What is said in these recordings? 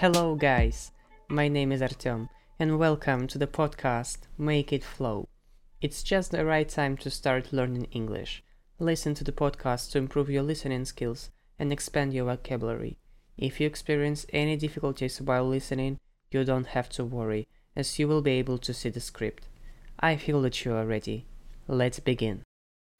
Hello, guys. My name is Artem, and welcome to the podcast Make It Flow. It's just the right time to start learning English. Listen to the podcast to improve your listening skills and expand your vocabulary. If you experience any difficulties while listening, you don't have to worry, as you will be able to see the script. I feel that you are ready. Let's begin.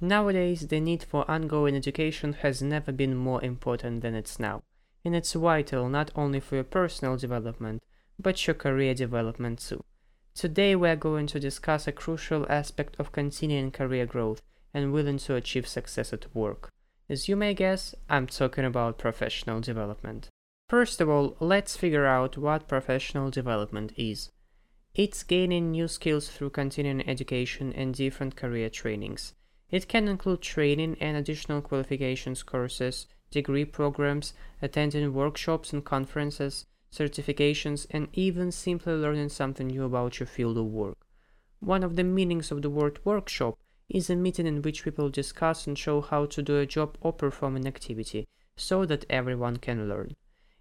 Nowadays, the need for ongoing education has never been more important than it's now, and it's vital not only for your personal development, but your career development too. Today, we are going to discuss a crucial aspect of continuing career growth and willing to achieve success at work. As you may guess, I'm talking about professional development. First of all, let's figure out what professional development is. It's gaining new skills through continuing education and different career trainings. It can include training and additional qualifications courses, degree programs, attending workshops and conferences, certifications, and even simply learning something new about your field of work. One of the meanings of the word workshop is a meeting in which people discuss and show how to do a job or perform an activity so that everyone can learn.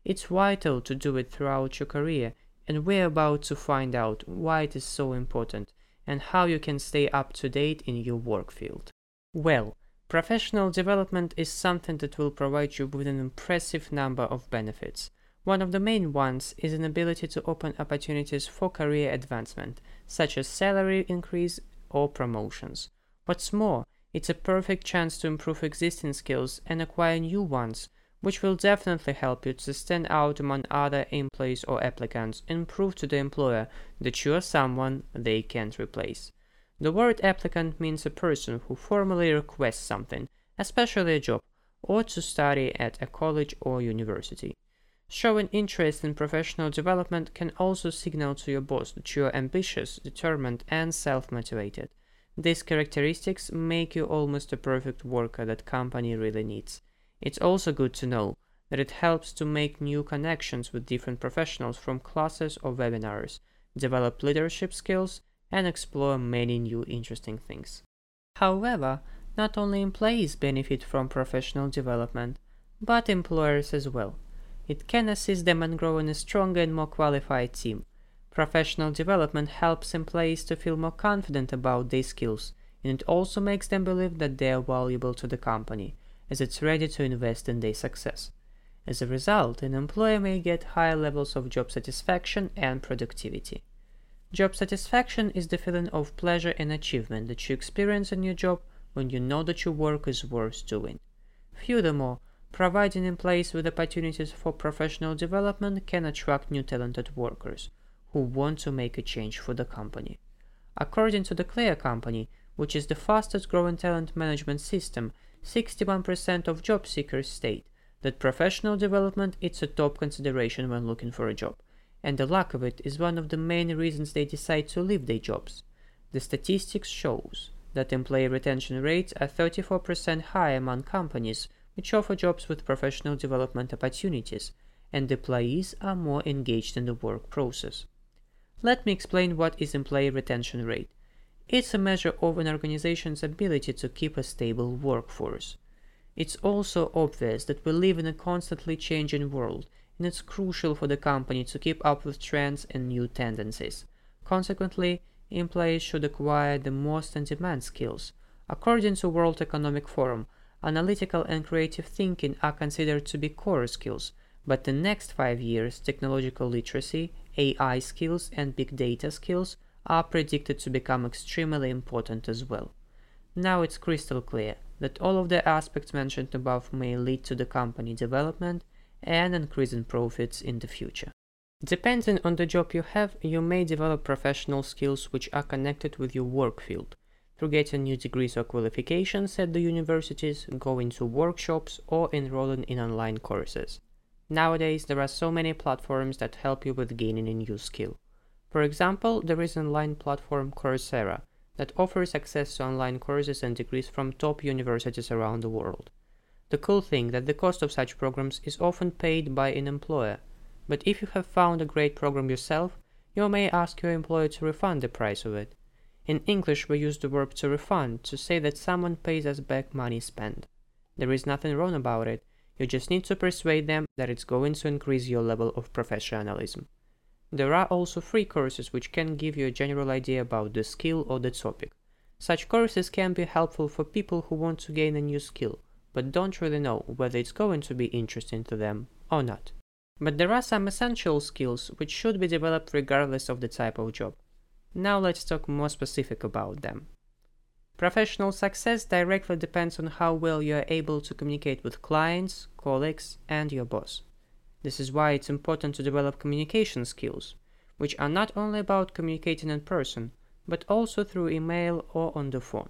It's vital to do it throughout your career, and we're about to find out why it is so important and how you can stay up to date in your work field. Well, professional development is something that will provide you with an impressive number of benefits. One of the main ones is an ability to open opportunities for career advancement, such as salary increase or promotions. What's more, it's a perfect chance to improve existing skills and acquire new ones, which will definitely help you to stand out among other employees or applicants and prove to the employer that you are someone they can't replace. The word applicant means a person who formally requests something, especially a job, or to study at a college or university. Showing interest in professional development can also signal to your boss that you are ambitious, determined, and self motivated. These characteristics make you almost a perfect worker that company really needs. It's also good to know that it helps to make new connections with different professionals from classes or webinars, develop leadership skills, and explore many new interesting things. However, not only employees benefit from professional development, but employers as well. It can assist them in growing a stronger and more qualified team. Professional development helps employees to feel more confident about their skills, and it also makes them believe that they are valuable to the company, as it's ready to invest in their success. As a result, an employer may get higher levels of job satisfaction and productivity. Job satisfaction is the feeling of pleasure and achievement that you experience in your job when you know that your work is worth doing. Furthermore, providing employees with opportunities for professional development can attract new talented workers who want to make a change for the company. According to the Clear Company, which is the fastest growing talent management system, 61% of job seekers state that professional development is a top consideration when looking for a job and the lack of it is one of the main reasons they decide to leave their jobs. The statistics shows that employee retention rates are 34% higher among companies which offer jobs with professional development opportunities, and employees are more engaged in the work process. Let me explain what is employee retention rate. It's a measure of an organization's ability to keep a stable workforce. It's also obvious that we live in a constantly changing world and it's crucial for the company to keep up with trends and new tendencies. Consequently, employees should acquire the most in-demand skills. According to World Economic Forum, analytical and creative thinking are considered to be core skills, but the next five years, technological literacy, AI skills, and big data skills are predicted to become extremely important as well. Now it's crystal clear that all of the aspects mentioned above may lead to the company development and increasing profits in the future. Depending on the job you have, you may develop professional skills which are connected with your work field through getting new degrees or qualifications at the universities, going to workshops, or enrolling in online courses. Nowadays, there are so many platforms that help you with gaining a new skill. For example, there is an online platform Coursera that offers access to online courses and degrees from top universities around the world. The cool thing that the cost of such programs is often paid by an employer, but if you have found a great program yourself, you may ask your employer to refund the price of it. In English we use the verb to refund to say that someone pays us back money spent. There is nothing wrong about it. You just need to persuade them that it's going to increase your level of professionalism. There are also free courses which can give you a general idea about the skill or the topic. Such courses can be helpful for people who want to gain a new skill, but don't really know whether it's going to be interesting to them or not. But there are some essential skills which should be developed regardless of the type of job. Now let's talk more specific about them. Professional success directly depends on how well you are able to communicate with clients, colleagues, and your boss. This is why it's important to develop communication skills, which are not only about communicating in person, but also through email or on the phone.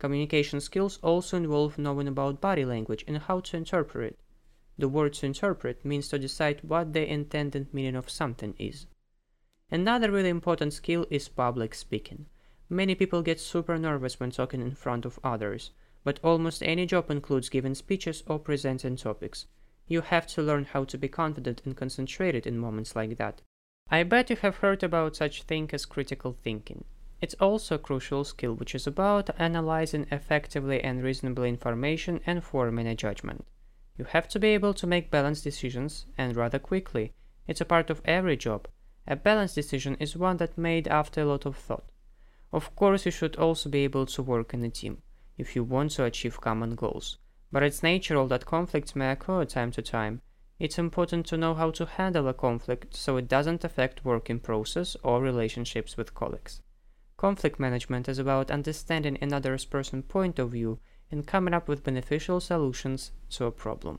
Communication skills also involve knowing about body language and how to interpret. The word to interpret means to decide what the intended meaning of something is. Another really important skill is public speaking. Many people get super nervous when talking in front of others, but almost any job includes giving speeches or presenting topics. You have to learn how to be confident and concentrated in moments like that. I bet you have heard about such thing as critical thinking. It's also a crucial skill which is about analyzing effectively and reasonably information and forming a judgment. You have to be able to make balanced decisions and rather quickly. It's a part of every job. A balanced decision is one that made after a lot of thought. Of course, you should also be able to work in a team if you want to achieve common goals, but it's natural that conflicts may occur time to time. It's important to know how to handle a conflict so it doesn't affect working process or relationships with colleagues. Conflict management is about understanding another person's point of view and coming up with beneficial solutions to a problem.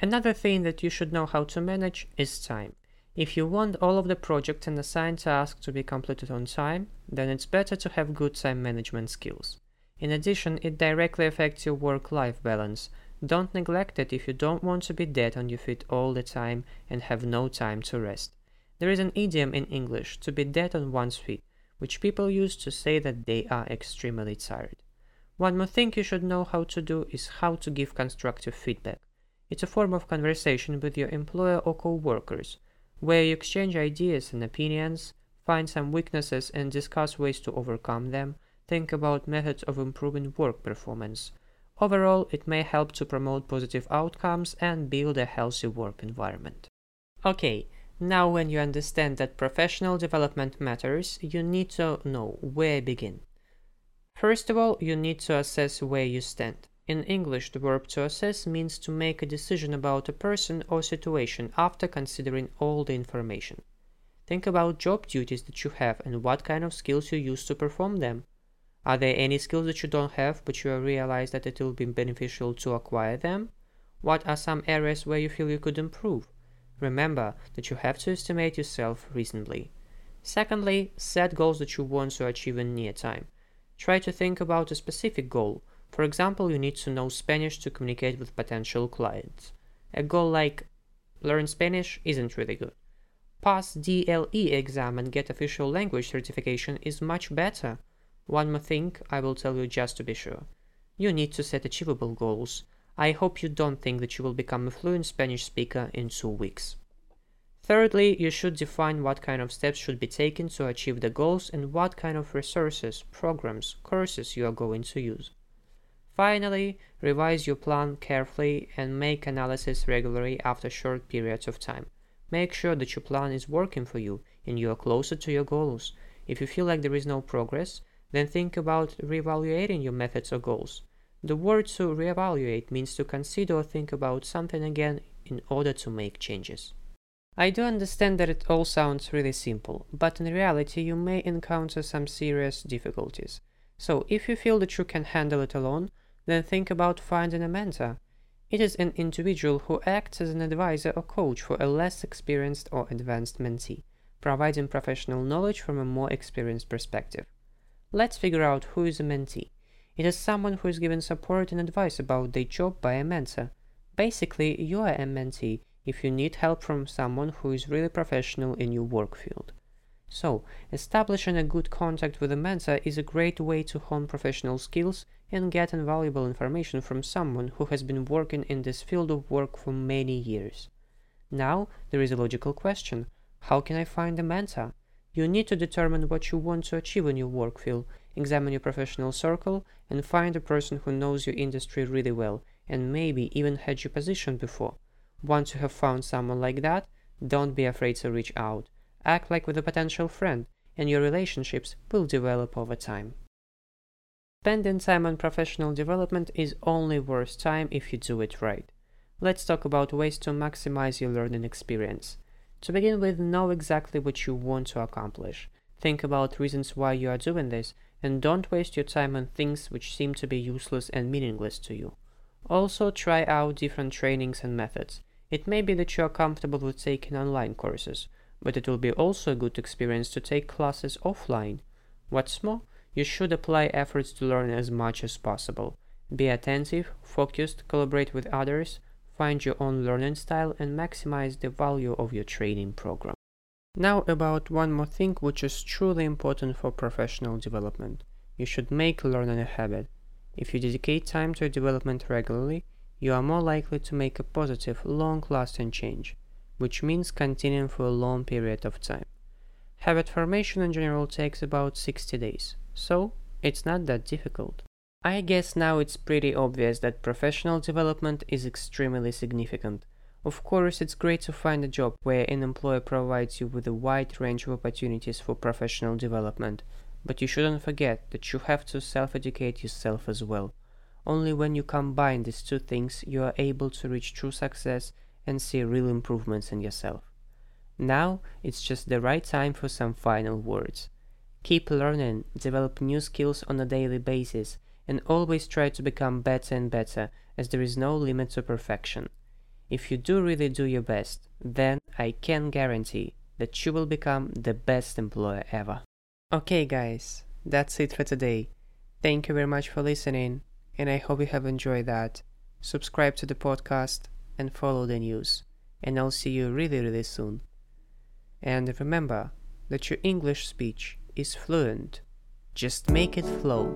Another thing that you should know how to manage is time. If you want all of the projects and assigned tasks to be completed on time, then it's better to have good time management skills. In addition, it directly affects your work-life balance. Don't neglect it if you don't want to be dead on your feet all the time and have no time to rest. There is an idiom in English, to be dead on one's feet, which people use to say that they are extremely tired. One more thing you should know how to do is how to give constructive feedback. It's a form of conversation with your employer or co-workers where you exchange ideas and opinions, find some weaknesses and discuss ways to overcome them, think about methods of improving work performance. Overall, it may help to promote positive outcomes and build a healthy work environment. Okay, now when you understand that professional development matters, you need to know where begin. First of all, you need to assess where you stand. In English, the verb to assess means to make a decision about a person or situation after considering all the information. Think about job duties that you have and what kind of skills you use to perform them. Are there any skills that you don't have but you realize that it will be beneficial to acquire them? What are some areas where you feel you could improve? Remember that you have to estimate yourself reasonably. Secondly, set goals that you want to achieve in near time. Try to think about a specific goal for example, you need to know Spanish to communicate with potential clients. A goal like learn Spanish isn't really good. Pass DELE exam and get official language certification is much better. One more thing I will tell you just to be sure. You need to set achievable goals. I hope you don't think that you will become a fluent Spanish speaker in two weeks. Thirdly, you should define what kind of steps should be taken to achieve the goals and what kind of resources, programs, courses you are going to use. Finally, revise your plan carefully and make analysis regularly after short periods of time. Make sure that your plan is working for you and you are closer to your goals. If you feel like there is no progress, then think about reevaluating your methods or goals. The word to reevaluate means to consider or think about something again in order to make changes. I do understand that it all sounds really simple, but in reality you may encounter some serious difficulties. So if you feel that you can handle it alone, then think about finding a mentor. It is an individual who acts as an advisor or coach for a less experienced or advanced mentee, providing professional knowledge from a more experienced perspective. Let's figure out who is a mentee. It is someone who is given support and advice about their job by a mentor. Basically, you are a mentee if you need help from someone who is really professional in your work field. So, establishing a good contact with a mentor is a great way to hone professional skills and get invaluable information from someone who has been working in this field of work for many years. Now, there is a logical question. How can I find a mentor? You need to determine what you want to achieve in your work field, examine your professional circle, and find a person who knows your industry really well and maybe even had your position before. Once you have found someone like that, don't be afraid to reach out. Act like with a potential friend, and your relationships will develop over time. Spending time on professional development is only worth time if you do it right. Let's talk about ways to maximize your learning experience. To begin with, know exactly what you want to accomplish. Think about reasons why you are doing this, and don't waste your time on things which seem to be useless and meaningless to you. Also, try out different trainings and methods. It may be that you are comfortable with taking online courses, but it will be also a good experience to take classes offline. What's more, you should apply efforts to learn as much as possible. Be attentive, focused, collaborate with others, find your own learning style, and maximize the value of your training program. Now, about one more thing which is truly important for professional development. You should make learning a habit. If you dedicate time to your development regularly, you are more likely to make a positive, long lasting change, which means continuing for a long period of time. Habit formation in general takes about 60 days, so it's not that difficult. I guess now it's pretty obvious that professional development is extremely significant. Of course, it's great to find a job where an employer provides you with a wide range of opportunities for professional development, but you shouldn't forget that you have to self educate yourself as well. Only when you combine these two things, you are able to reach true success and see real improvements in yourself. Now, it's just the right time for some final words. Keep learning, develop new skills on a daily basis, and always try to become better and better, as there is no limit to perfection. If you do really do your best, then I can guarantee that you will become the best employer ever. Okay, guys, that's it for today. Thank you very much for listening, and I hope you have enjoyed that. Subscribe to the podcast and follow the news, and I'll see you really, really soon. And remember that your English speech is fluent. Just make it flow.